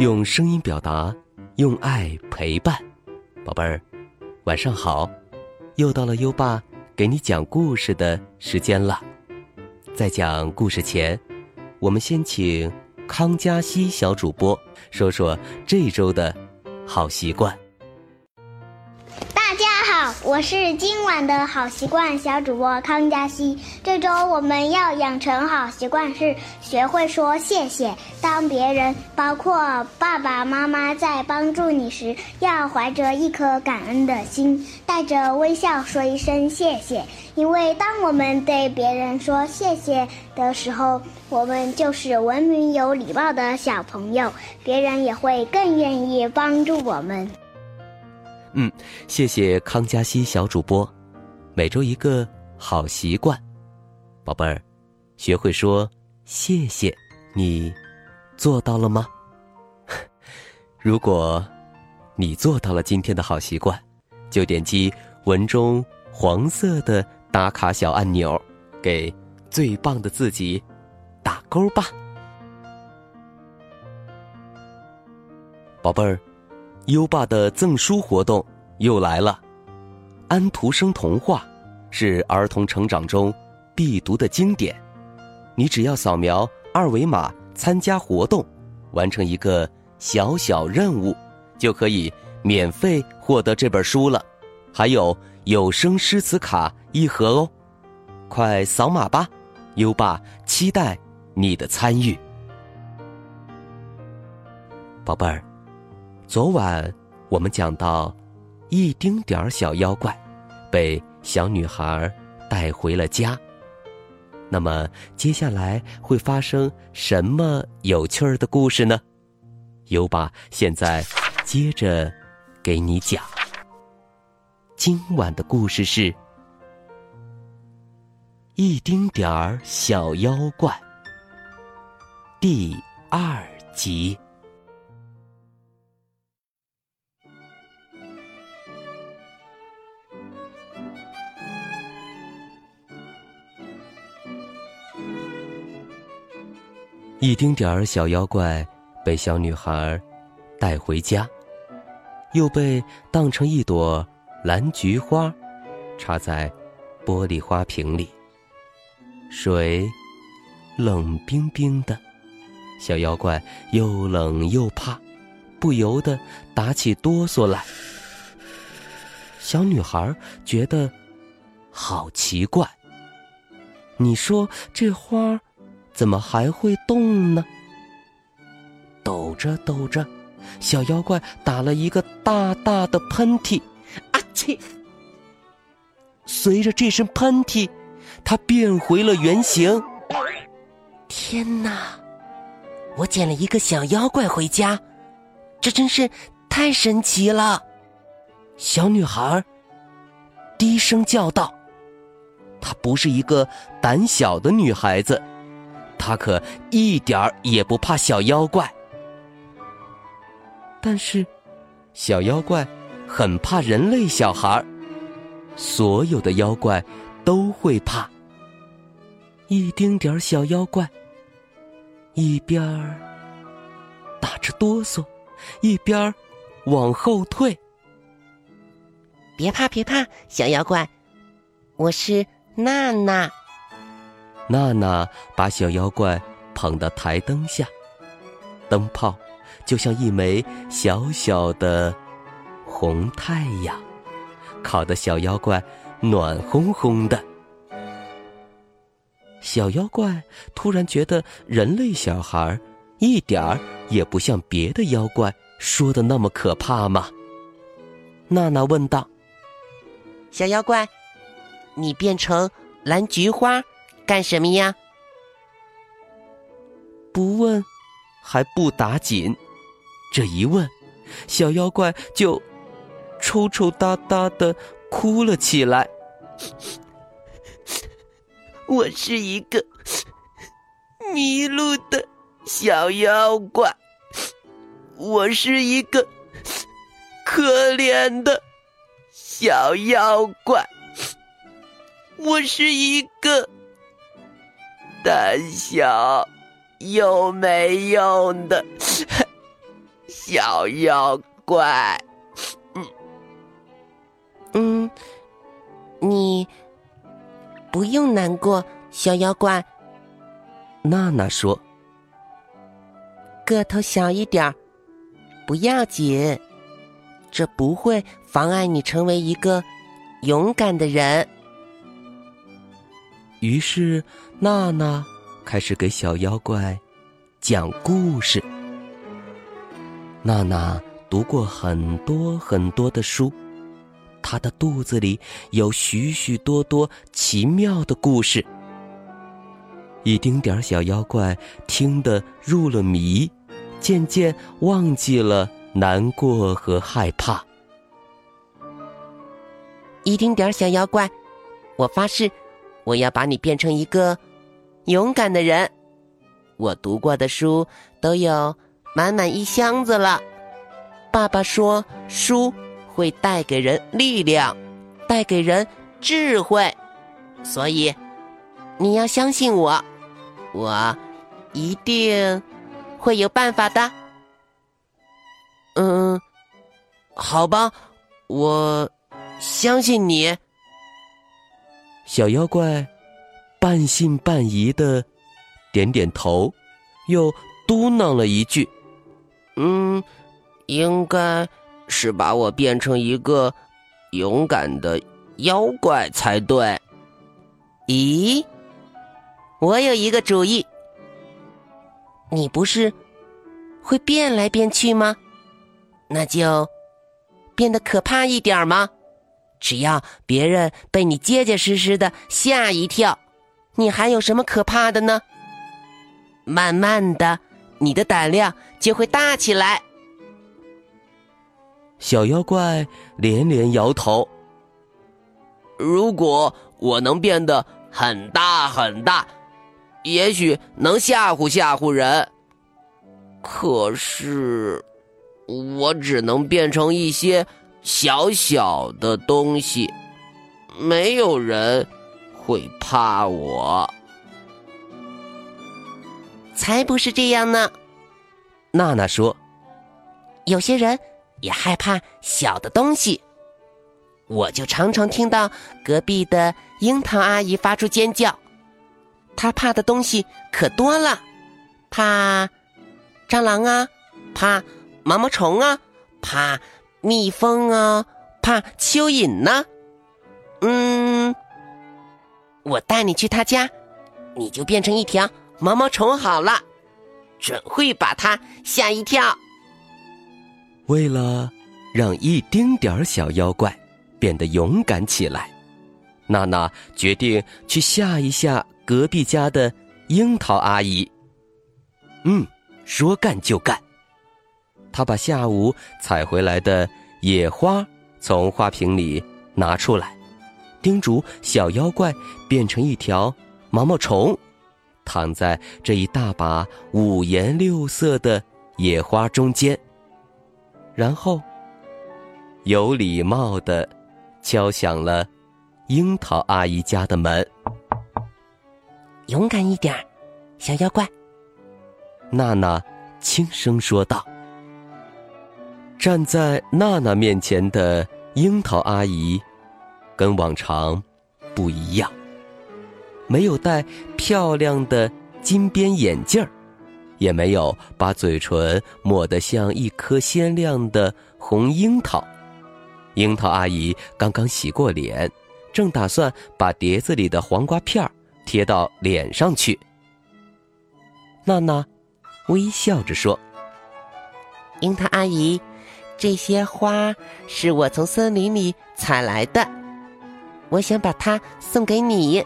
用声音表达，用爱陪伴，宝贝儿，晚上好！又到了优爸给你讲故事的时间了。在讲故事前，我们先请康佳熙小主播说说这周的好习惯。我是今晚的好习惯小主播康佳熙。这周我们要养成好习惯是学会说谢谢。当别人，包括爸爸妈妈在帮助你时，要怀着一颗感恩的心，带着微笑说一声谢谢。因为当我们对别人说谢谢的时候，我们就是文明有礼貌的小朋友，别人也会更愿意帮助我们。嗯，谢谢康佳熙小主播。每周一个好习惯，宝贝儿，学会说谢谢，你做到了吗？如果你做到了今天的好习惯，就点击文中黄色的打卡小按钮，给最棒的自己打勾吧，宝贝儿。优爸的赠书活动又来了，《安徒生童话》是儿童成长中必读的经典。你只要扫描二维码参加活动，完成一个小小任务，就可以免费获得这本书了。还有有声诗词卡一盒哦，快扫码吧！优爸期待你的参与，宝贝儿。昨晚我们讲到，一丁点儿小妖怪被小女孩带回了家。那么接下来会发生什么有趣儿的故事呢？优爸现在接着给你讲。今晚的故事是《一丁点儿小妖怪》第二集。一丁点儿小妖怪被小女孩带回家，又被当成一朵蓝菊花，插在玻璃花瓶里。水冷冰冰的，小妖怪又冷又怕，不由得打起哆嗦来。小女孩觉得好奇怪，你说这花？怎么还会动呢？抖着抖着，小妖怪打了一个大大的喷嚏，啊嚏！随着这声喷嚏，它变回了原形。天哪！我捡了一个小妖怪回家，这真是太神奇了！小女孩低声叫道：“她不是一个胆小的女孩子。”他可一点儿也不怕小妖怪，但是，小妖怪很怕人类小孩所有的妖怪都会怕。一丁点儿小妖怪，一边儿打着哆嗦，一边儿往后退。别怕，别怕，小妖怪，我是娜娜。娜娜把小妖怪捧到台灯下，灯泡就像一枚小小的红太阳，烤得小妖怪暖烘烘的。小妖怪突然觉得人类小孩一点儿也不像别的妖怪说的那么可怕吗？娜娜问道：“小妖怪，你变成蓝菊花？”干什么呀？不问，还不打紧。这一问，小妖怪就抽抽搭搭的哭了起来。我是一个迷路的小妖怪，我是一个可怜的小妖怪，我是一个。胆小又没用的小妖怪。嗯嗯，你不用难过，小妖怪。娜娜说：“个头小一点儿不要紧，这不会妨碍你成为一个勇敢的人。”于是，娜娜开始给小妖怪讲故事。娜娜读过很多很多的书，她的肚子里有许许多多奇妙的故事。一丁点儿小妖怪听得入了迷，渐渐忘记了难过和害怕。一丁点儿小妖怪，我发誓。我要把你变成一个勇敢的人。我读过的书都有满满一箱子了。爸爸说，书会带给人力量，带给人智慧，所以你要相信我，我一定会有办法的。嗯，好吧，我相信你。小妖怪半信半疑的点点头，又嘟囔了一句：“嗯，应该是把我变成一个勇敢的妖怪才对。”咦，我有一个主意。你不是会变来变去吗？那就变得可怕一点吗？只要别人被你结结实实的吓一跳，你还有什么可怕的呢？慢慢的，你的胆量就会大起来。小妖怪连连摇头。如果我能变得很大很大，也许能吓唬吓唬人。可是，我只能变成一些。小小的东西，没有人会怕我。才不是这样呢！娜娜说：“有些人也害怕小的东西。我就常常听到隔壁的樱桃阿姨发出尖叫，她怕的东西可多了，怕蟑螂啊，怕毛毛虫啊，怕……”蜜蜂啊，怕蚯蚓呢。嗯，我带你去他家，你就变成一条毛毛虫好了，准会把他吓一跳。为了让一丁点儿小妖怪变得勇敢起来，娜娜决定去吓一吓隔壁家的樱桃阿姨。嗯，说干就干。他把下午采回来的野花从花瓶里拿出来，叮嘱小妖怪变成一条毛毛虫，躺在这一大把五颜六色的野花中间。然后，有礼貌的敲响了樱桃阿姨家的门。勇敢一点，小妖怪。娜娜轻声说道。站在娜娜面前的樱桃阿姨，跟往常不一样，没有戴漂亮的金边眼镜儿，也没有把嘴唇抹得像一颗鲜亮的红樱桃。樱桃阿姨刚刚洗过脸，正打算把碟子里的黄瓜片儿贴到脸上去。娜娜微笑着说：“樱桃阿姨。”这些花是我从森林里采来的，我想把它送给你。